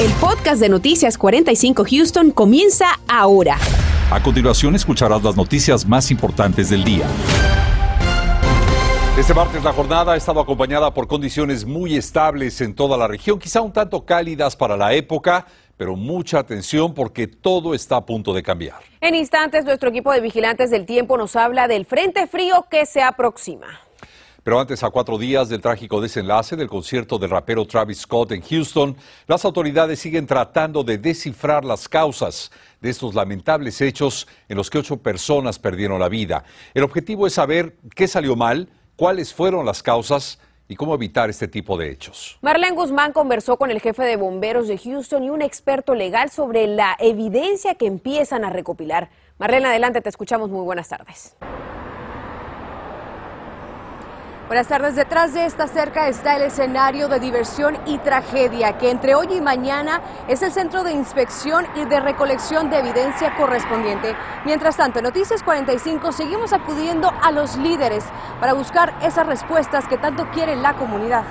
El podcast de Noticias 45 Houston comienza ahora. A continuación escucharás las noticias más importantes del día. Este martes la jornada ha estado acompañada por condiciones muy estables en toda la región, quizá un tanto cálidas para la época, pero mucha atención porque todo está a punto de cambiar. En instantes, nuestro equipo de vigilantes del tiempo nos habla del frente frío que se aproxima. Pero antes, a cuatro días del trágico desenlace del concierto del rapero Travis Scott en Houston, las autoridades siguen tratando de descifrar las causas de estos lamentables hechos en los que ocho personas perdieron la vida. El objetivo es saber qué salió mal, cuáles fueron las causas y cómo evitar este tipo de hechos. Marlene Guzmán conversó con el jefe de bomberos de Houston y un experto legal sobre la evidencia que empiezan a recopilar. Marlene, adelante, te escuchamos. Muy buenas tardes. Buenas tardes. Detrás de esta cerca está el escenario de diversión y tragedia, que entre hoy y mañana es el centro de inspección y de recolección de evidencia correspondiente. Mientras tanto, en Noticias 45 seguimos acudiendo a los líderes para buscar esas respuestas que tanto quiere la comunidad.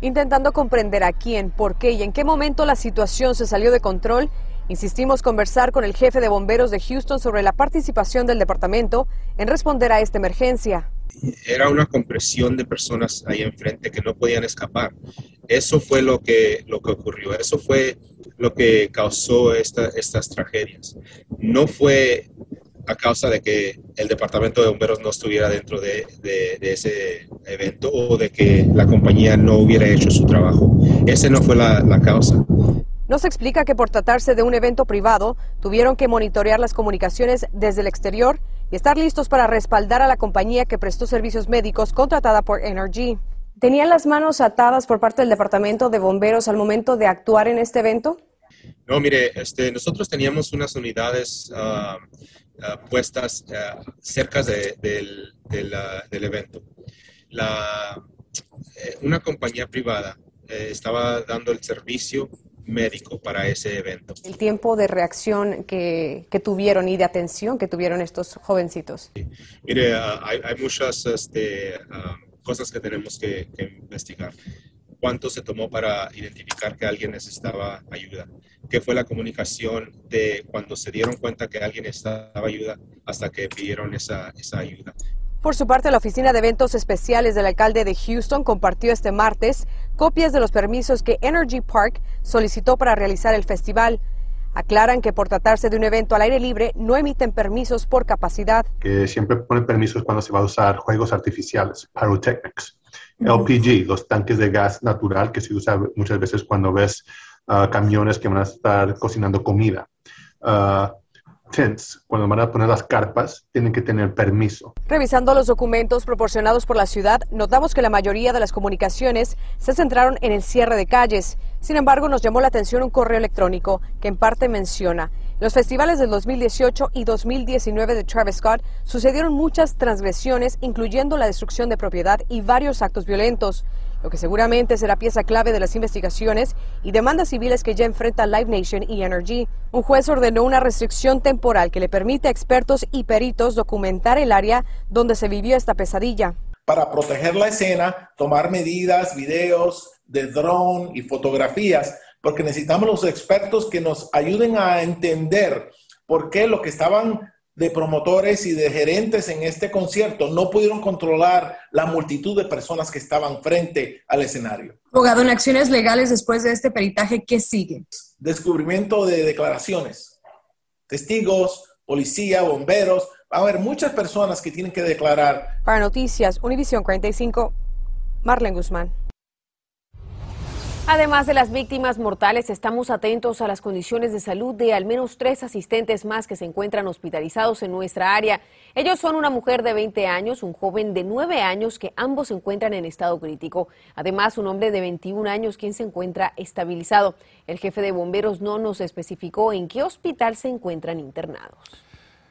Intentando comprender a quién, por qué y en qué momento la situación se salió de control Insistimos conversar con el jefe de bomberos de Houston sobre la participación del departamento en responder a esta emergencia. Era una compresión de personas ahí enfrente que no podían escapar. Eso fue lo que, lo que ocurrió, eso fue lo que causó estas tragedias. No fue a causa de que el departamento de bomberos no estuviera dentro de, ese evento o de que la compañía no hubiera hecho su trabajo. Ese no fue la, la causa. Nos explica que por tratarse de un evento privado, tuvieron que monitorear las comunicaciones desde el exterior y estar listos para respaldar a la compañía que prestó servicios médicos contratada por NRG. ¿Tenían las manos atadas por parte del Departamento de Bomberos al momento de actuar en este evento? No, mire, este, nosotros teníamos unas unidades ah, ah, puestas ah, cerca del, evento. La, eh, una compañía privada eh, estaba dando el servicio médico para ese evento. El tiempo de reacción que, tuvieron y de atención que tuvieron estos jovencitos. Mire, ah, hay, muchas este, ah, cosas que tenemos que, investigar. ¿Cuánto se tomó para identificar que alguien necesitaba ayuda? ¿Qué fue la comunicación de cuando se dieron cuenta que alguien necesitaba ayuda hasta que pidieron esa, esa ayuda? Por su parte, la Oficina de Eventos Especiales del alcalde de Houston compartió este martes copias de los permisos que Energy Park solicitó para realizar el festival. Aclaran que por tratarse de un evento al aire libre no emiten permisos por capacidad. Que siempre ponen permisos cuando se va a usar juegos artificiales, pyrotechnics. LPG, los tanques de gas natural que se usa muchas veces cuando ves ah, camiones que van a estar cocinando comida. Ah, cuando van a poner las carpas, tienen que tener permiso. Revisando los documentos proporcionados por la ciudad, notamos que la mayoría de las comunicaciones se centraron en el cierre de calles. Sin embargo, nos llamó la atención un correo electrónico que en parte menciona los festivales del 2018 y 2019 de Travis Scott sucedieron muchas transgresiones, incluyendo la destrucción de propiedad y varios actos violentos lo que seguramente será pieza clave de las investigaciones y demandas civiles que ya enfrenta Live Nation y Energy. Un juez ordenó una restricción temporal que le permite a expertos y peritos documentar el área donde se vivió esta pesadilla. Para proteger la escena, tomar medidas, videos de drone y fotografías, porque necesitamos los expertos que nos ayuden a entender por qué lo que estaban de promotores y de gerentes en este concierto no pudieron controlar la multitud de personas que estaban frente al escenario. Abogado, en acciones legales después de este peritaje, ¿qué sigue? Descubrimiento de declaraciones. Testigos, policía, bomberos. Va a haber muchas personas que tienen que declarar. Para Noticias, Univisión 45, Marlene Guzmán. Además de las víctimas mortales, estamos atentos a las condiciones de salud de al menos tres asistentes más que se encuentran hospitalizados en nuestra área. Ellos son una mujer de 20 años, un joven de 9 años, que ambos se encuentran en estado crítico. Además, un hombre de 21 años, quien se encuentra estabilizado. El jefe de bomberos no nos especificó en qué hospital se encuentran internados.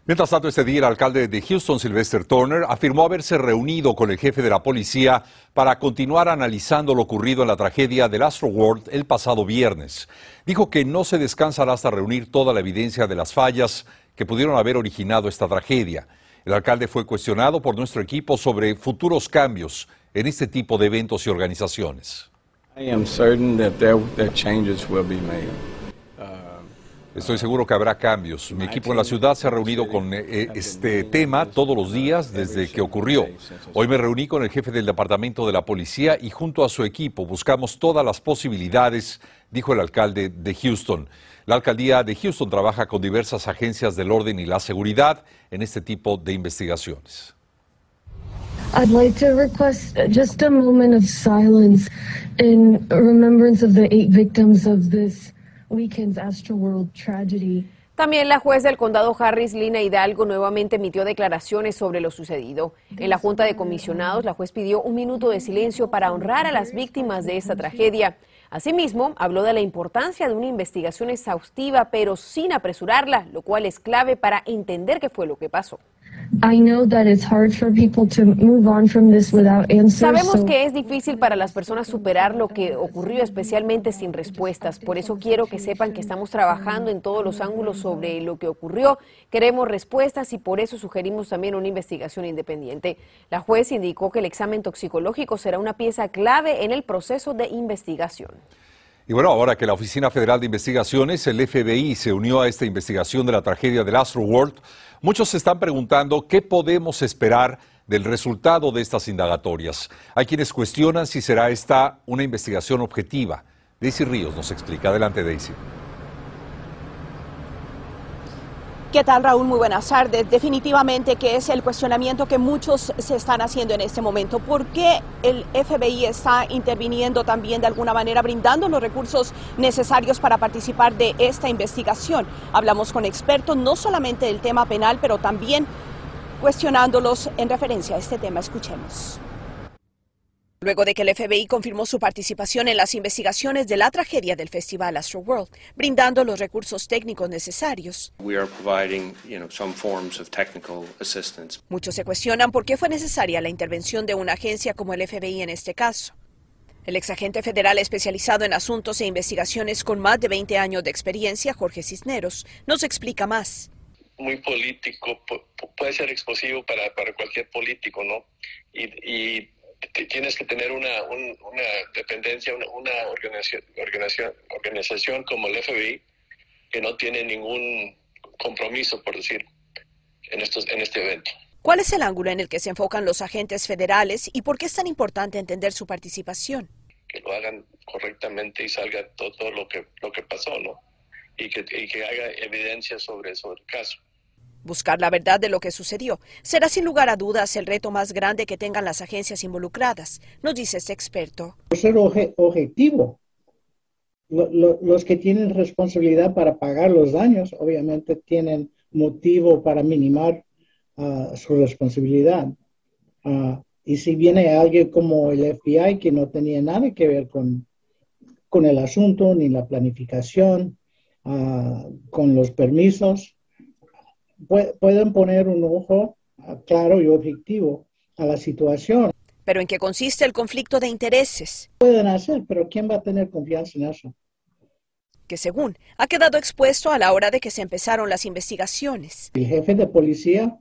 Mientras tanto, este día el alcalde de Houston, Sylvester Turner, afirmó haberse reunido con el jefe de la policía para continuar analizando lo ocurrido en la tragedia del Astro World el pasado viernes. Dijo que no se descansará hasta reunir toda la evidencia de las fallas que pudieron haber originado esta tragedia. El alcalde fue cuestionado por nuestro equipo sobre futuros cambios en este tipo de eventos y organizaciones. I am certain that there, that changes will. Estoy seguro que habrá cambios. Mi equipo en la ciudad se ha reunido con eh, este tema todos los días desde que ocurrió. Hoy me reuní con el jefe del departamento de la policía y junto a su equipo buscamos todas las posibilidades, dijo el alcalde de Houston. La alcaldía de Houston trabaja con diversas agencias del orden y la seguridad en este tipo de investigaciones. I'd like to request just a moment of silence in remembrance of the eight victims of this. También la juez del condado Harris, Lina Hidalgo, nuevamente emitió declaraciones sobre lo sucedido. En la Junta de Comisionados, la juez pidió un minuto de silencio para honrar a las víctimas de esta tragedia. Asimismo, habló de la importancia de una investigación exhaustiva, pero sin apresurarla, lo cual es clave para entender qué fue lo que pasó. Sabemos que es difícil para las personas superar lo que ocurrió, especialmente sin respuestas. Por eso quiero que sepan que estamos trabajando en todos los ángulos sobre lo que ocurrió. Queremos respuestas y por eso sugerimos también una investigación independiente. La juez indicó que el examen toxicológico será una pieza clave en el proceso de investigación. Y bueno, ahora que la Oficina Federal de Investigaciones, el FBI, se unió a esta investigación de la tragedia del Astroworld, muchos se están preguntando qué podemos esperar del resultado de estas indagatorias. Hay quienes cuestionan si será esta una investigación objetiva. Daisy Ríos nos explica. Adelante, Daisy. ¿Qué tal, Raúl? Muy buenas tardes. Definitivamente que es el cuestionamiento que muchos se están haciendo en este momento. ¿Por qué el FBI está interviniendo también de alguna manera, brindando los recursos necesarios para participar de esta investigación? Hablamos con expertos no solamente del tema penal, pero también cuestionándolos en referencia a este tema. Escuchemos. Luego de que el FBI confirmó su participación en las investigaciones de la tragedia del Festival Astroworld, brindando los recursos técnicos necesarios. Muchos se cuestionan por qué fue necesaria la intervención de una agencia como el FBI en este caso. El exagente federal especializado en asuntos e investigaciones con más de 20 años de experiencia, Jorge Cisneros, nos explica más. Muy político, puede ser explosivo para, cualquier político, ¿no? y tienes que tener una, una dependencia, una, organización, organización, organización como el FBI que no tiene ningún compromiso, por decir, en, estos, en este evento. ¿Cuál es el ángulo en el que se enfocan los agentes federales y por qué es tan importante entender su participación? Que lo hagan correctamente y salga todo, lo, que, lo que pasó, ¿no? Y que, y que haga evidencia sobre, sobre el caso. Buscar la verdad de lo que sucedió será sin lugar a dudas el reto más grande que tengan las agencias involucradas, nos dice este experto. Ser objetivo. los que tienen responsabilidad para pagar los daños, obviamente tienen motivo para minimar ah, su responsabilidad. Ah, y si viene alguien como el FBI que no tenía nada que ver con, con el asunto, ni la planificación, ah, con los permisos, pueden poner un ojo claro y objetivo a la situación. ¿Pero en qué consiste el conflicto de intereses? Pueden hacer, pero ¿quién va a tener confianza en eso? Que según ha quedado expuesto a la hora de que se empezaron las investigaciones. El jefe de policía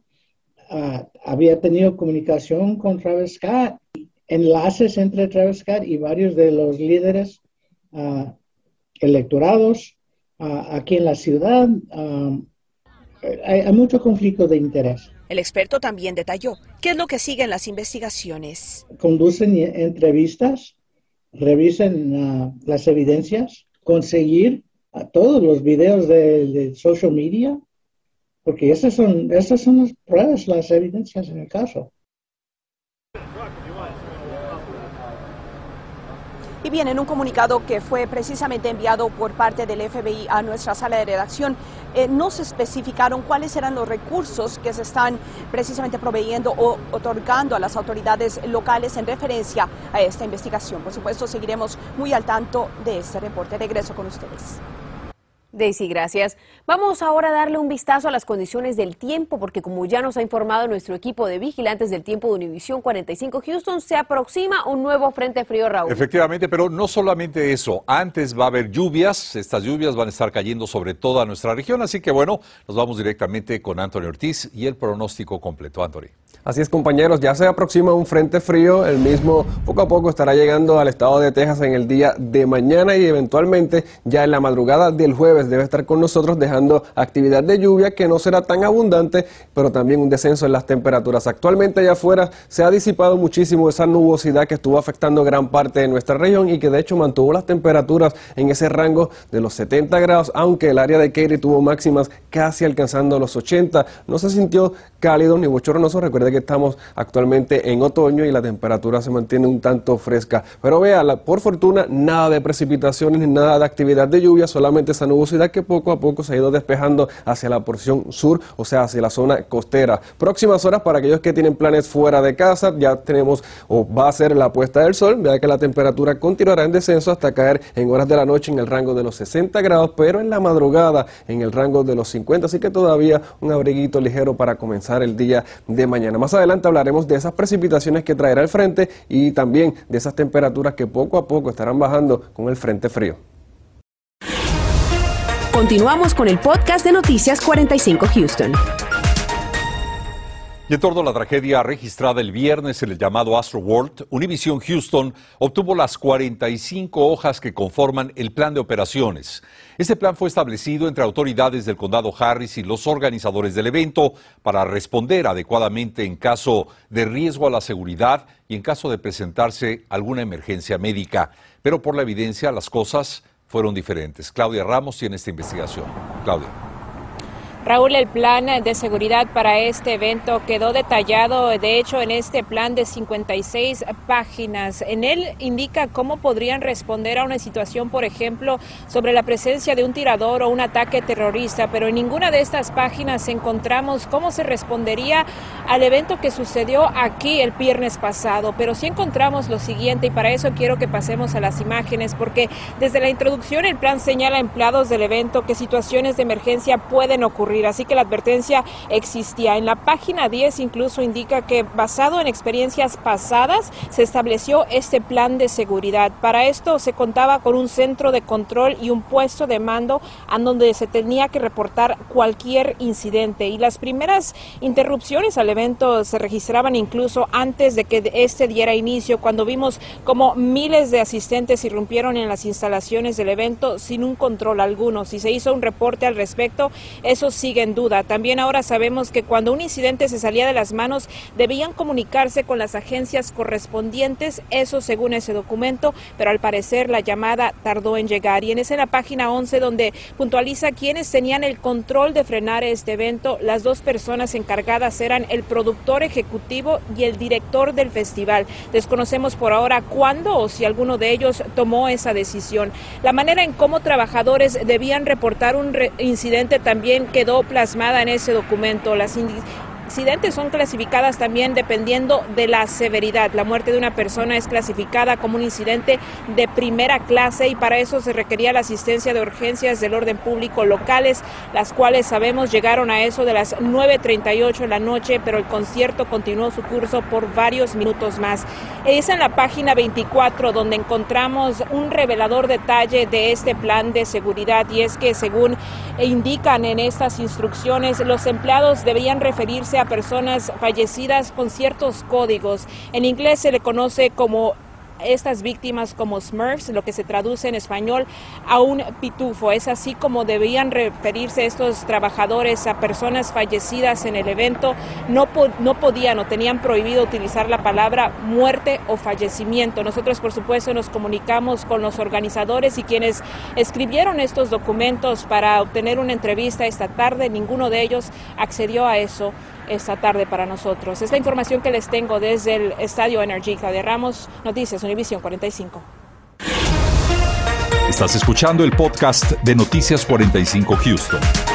ah, había tenido comunicación con Travis Scott, enlaces entre Travis Scott y varios de los líderes uh, electorados ah, aquí en la ciudad hay, mucho conflicto de interés. El experto también detalló qué es lo que sigue en las investigaciones. Conducen entrevistas, revisen uh, las evidencias, conseguir uh, todos los videos de, social media, porque esas son, esas son las pruebas, las evidencias en el caso. Y bien, en un comunicado que fue precisamente enviado por parte del FBI a nuestra sala de redacción, eh, no se especificaron cuáles eran los recursos que se están precisamente proveyendo o otorgando a las autoridades locales en referencia a esta investigación. Por supuesto, seguiremos muy al tanto de este reporte. Regreso con ustedes. Daisy, gracias. Vamos ahora a darle un vistazo a las condiciones del tiempo, porque como ya nos ha informado nuestro equipo de vigilantes del tiempo de Univisión 45 Houston, se aproxima un nuevo frente frío, Raúl. Efectivamente, pero no solamente eso. Antes va a haber lluvias. Estas lluvias van a estar cayendo sobre toda nuestra región. Así que bueno, nos vamos directamente con Anthony Ortiz y el pronóstico completo. Anthony. Así es, compañeros, ya se aproxima un frente frío, el mismo poco a poco estará llegando al estado de Texas en el día de mañana y eventualmente ya en la madrugada del jueves debe estar con nosotros dejando actividad de lluvia que no será tan abundante, pero también un descenso en las temperaturas. Actualmente allá afuera se ha disipado muchísimo esa nubosidad que estuvo afectando gran parte de nuestra región y que de hecho mantuvo las temperaturas en ese rango de los 70 grados, aunque el área de Katy tuvo máximas casi alcanzando los 80. No se sintió cálido ni bochornoso, recuerde que estamos actualmente en otoño y la temperatura se mantiene un tanto fresca. Pero vea, por fortuna, nada de precipitaciones ni nada de actividad de lluvia, solamente esa nubosidad que poco a poco se ha ido despejando hacia la porción sur, o sea, hacia la zona costera. Próximas horas para aquellos que tienen planes fuera de casa, ya tenemos o va a ser la puesta del sol, vea que la temperatura continuará en descenso hasta caer en horas de la noche en el rango de los 60 grados, pero en la madrugada en el rango de los 50, así que todavía un abriguito ligero para comenzar el día de mañana. Más adelante hablaremos de esas precipitaciones que traerá el frente y también de esas temperaturas que poco a poco estarán bajando con el frente frío. Continuamos con el podcast de Noticias 45 Houston. Y en torno a la tragedia registrada el viernes en el llamado Astro World, Univision Houston obtuvo las 45 hojas que conforman el plan de operaciones. Este plan fue establecido entre autoridades del condado Harris y los organizadores del evento para responder adecuadamente en caso de riesgo a la seguridad y en caso de presentarse alguna emergencia médica. Pero por la evidencia las cosas fueron diferentes. Claudia Ramos tiene esta investigación. Claudia. Raúl, el plan de seguridad para este evento quedó detallado, de hecho, en este plan de 56 páginas. En él indica cómo podrían responder a una situación, por ejemplo, sobre la presencia de un tirador o un ataque terrorista, pero en ninguna de estas páginas encontramos cómo se respondería al evento que sucedió aquí el viernes pasado. Pero sí encontramos lo siguiente, y para eso quiero que pasemos a las imágenes, porque desde la introducción el plan señala a empleados del evento que situaciones de emergencia pueden ocurrir así que la advertencia existía. En la página 10 incluso indica que basado en experiencias pasadas se estableció este plan de seguridad. Para esto se contaba con un centro de control y un puesto de mando a donde se tenía que reportar cualquier incidente y las primeras interrupciones al evento se registraban incluso antes de que este diera inicio cuando vimos como miles de asistentes irrumpieron en las instalaciones del evento sin un control alguno. Si se hizo un reporte al respecto, eso sigue en duda. También ahora sabemos que cuando un incidente se salía de las manos, debían comunicarse con las agencias correspondientes, eso según ese documento, pero al parecer la llamada tardó en llegar. Y en esa la página 11 donde puntualiza quiénes tenían el control de frenar este evento. Las dos personas encargadas eran el productor ejecutivo y el director del festival. Desconocemos por ahora cuándo o si alguno de ellos tomó esa decisión. La manera en cómo trabajadores debían reportar un incidente también quedó plasmada en ese documento. Las accidentes son clasificadas también dependiendo de la severidad. La muerte de una persona es clasificada como un incidente de primera clase y para eso se requería la asistencia de urgencias del orden público locales, las cuales sabemos llegaron a eso de las 9.38 de la noche, pero el concierto continuó su curso por varios minutos más. Es en la página 24 donde encontramos un revelador detalle de este plan de seguridad y es que según indican en estas instrucciones, los empleados deberían referirse a personas fallecidas con ciertos códigos. En inglés se le conoce como estas víctimas como Smurfs, lo que se traduce en español a un pitufo. Es así como debían referirse estos trabajadores a personas fallecidas en el evento. No, no podían o tenían prohibido utilizar la palabra muerte o fallecimiento. Nosotros, por supuesto, nos comunicamos con los organizadores y quienes escribieron estos documentos para obtener una entrevista esta tarde. Ninguno de ellos accedió a eso esta tarde para nosotros. Es la información que les tengo desde el Estadio Energy. Claudia Ramos, Noticias Univisión 45. Estás escuchando el podcast de Noticias 45 Houston.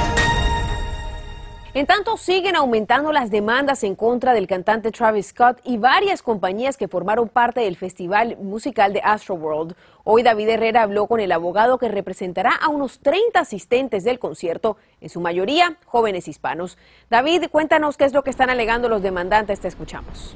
En tanto, siguen aumentando las demandas en contra del cantante Travis Scott y varias compañías que formaron parte del festival musical de Astroworld. Hoy David Herrera habló con el abogado que representará a unos 30 asistentes del concierto, en su mayoría jóvenes hispanos. David, cuéntanos qué es lo que están alegando los demandantes, te escuchamos.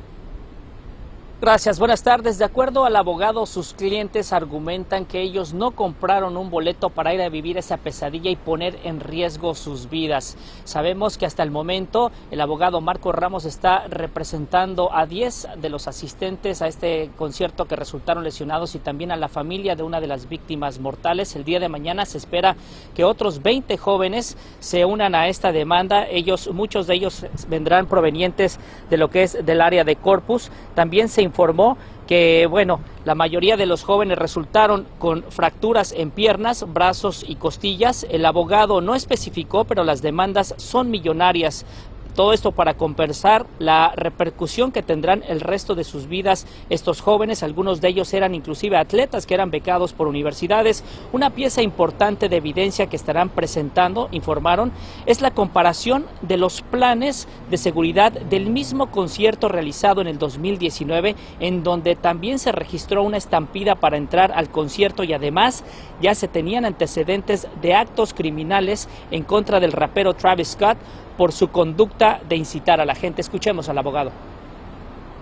Gracias, buenas tardes. De acuerdo al abogado, sus clientes argumentan que ellos no compraron un boleto para ir a vivir esa pesadilla y poner en riesgo sus vidas. Sabemos que hasta el momento el abogado Marco Ramos está representando a 10 de los asistentes a este concierto que resultaron lesionados y también a la familia de una de las víctimas mortales. El día de mañana se espera que otros 20 jóvenes se unan a esta demanda. Ellos, muchos de ellos vendrán provenientes de lo que es del área de Corpus. También se informó que, bueno, la mayoría de los jóvenes resultaron con fracturas en piernas, brazos y costillas. El abogado no especificó, pero las demandas son millonarias. Todo esto para compensar la repercusión que tendrán el resto de sus vidas estos jóvenes. Algunos de ellos eran inclusive atletas que eran becados por universidades. Una pieza importante de evidencia que estarán presentando, informaron, es la comparación de los planes de seguridad del mismo concierto realizado en el 2019, en donde también se registró una estampida para entrar al concierto y además ya se tenían antecedentes de actos criminales en contra del rapero Travis Scott por su conducta de incitar a la gente. Escuchemos al abogado.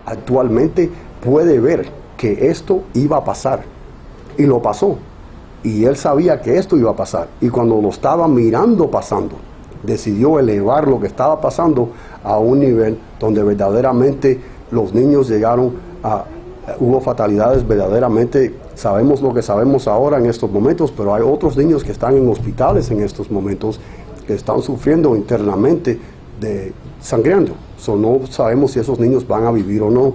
Actualmente puede ver que esto iba a pasar y lo pasó. Y él sabía que esto iba a pasar. Y cuando lo estaba mirando pasando, decidió elevar lo que estaba pasando a un nivel donde verdaderamente los niños llegaron a... Hubo fatalidades verdaderamente, sabemos lo que sabemos ahora en estos momentos, pero hay otros niños que están en hospitales en estos momentos que están sufriendo internamente de sangreando. So, no sabemos si esos niños van a vivir o no.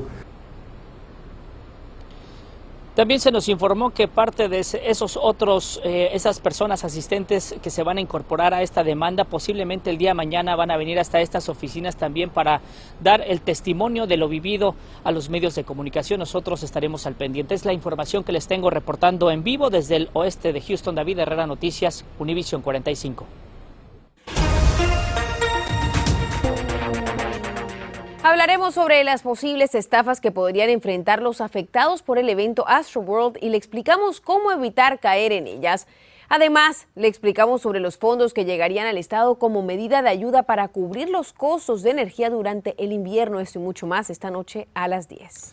También se nos informó que parte de esos otros, eh, esas personas asistentes que se van a incorporar a esta demanda, posiblemente el día mañana van a venir hasta estas oficinas también para dar el testimonio de lo vivido a los medios de comunicación. Nosotros estaremos al pendiente. Es la información que les tengo reportando en vivo desde el oeste de Houston. David Herrera Noticias, Univision 45. Hablaremos sobre las posibles estafas que podrían enfrentar los afectados por el evento Astroworld y le explicamos cómo evitar caer en ellas. Además, le explicamos sobre los fondos que llegarían al Estado como medida de ayuda para cubrir los costos de energía durante el invierno. Esto y mucho más esta noche a las 10.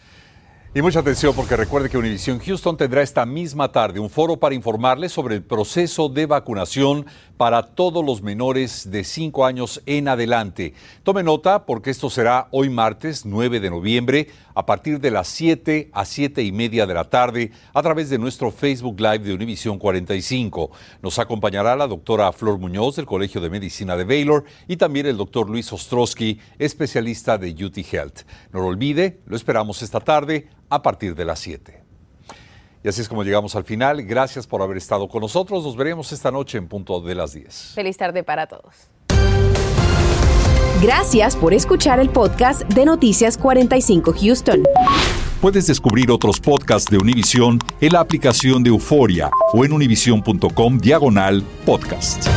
Y mucha atención porque recuerde que Univision Houston tendrá esta misma tarde un foro para informarles sobre el proceso de vacunación para todos los menores de 5 años en adelante. Tome nota porque esto será hoy martes 9 de noviembre a partir de las 7 a 7 y media de la tarde a través de nuestro Facebook Live de Univisión 45. Nos acompañará la doctora Flor Muñoz del Colegio de Medicina de Baylor y también el doctor Luis Ostrowski, especialista de UT Health. No lo olvide, lo esperamos esta tarde a partir de las 7. Y así es como llegamos al final. Gracias por haber estado con nosotros. Nos veremos esta noche en punto de las 10. Feliz tarde para todos. Gracias por escuchar el podcast de Noticias 45 Houston. Puedes descubrir otros podcasts de Univision en la aplicación de Euforia o en univision.com diagonal podcast.